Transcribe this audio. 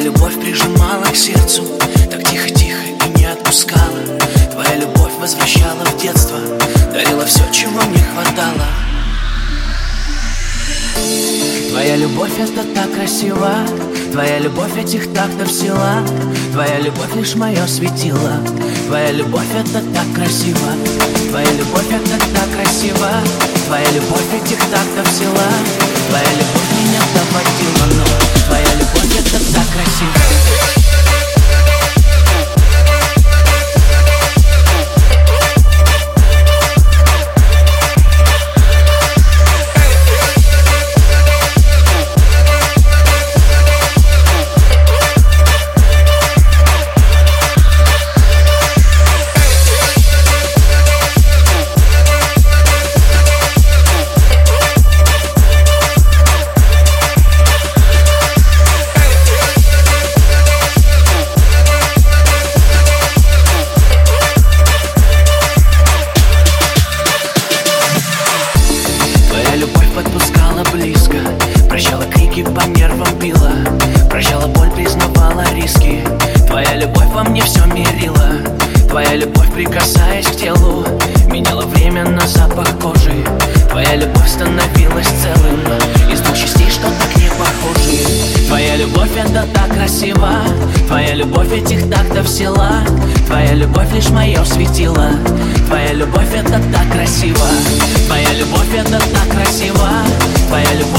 любовь прижимала к сердцу Так тихо-тихо и не отпускала. Твоя любовь возвращала в детство Дарила все, чего мне хватало. Твоя любовь это так красиво Твоя любовь этих тактов сила. Твоя любовь лишь мое светило Твоя любовь это так красиво. Твоя любовь это так красиво Твоя любовь этих тактов сила била Прощала боль, признавала риски. Твоя любовь во мне все мерила. Твоя любовь, прикасаясь к телу Меняла время на запах кожи. Твоя любовь становилась целым Из двух частей, что так не похожи. Твоя любовь это так красиво. Твоя любовь этих тактов села Твоя любовь лишь мое светило. Твоя любовь это так красиво. Твоя любовь это так красиво. Твоя любовь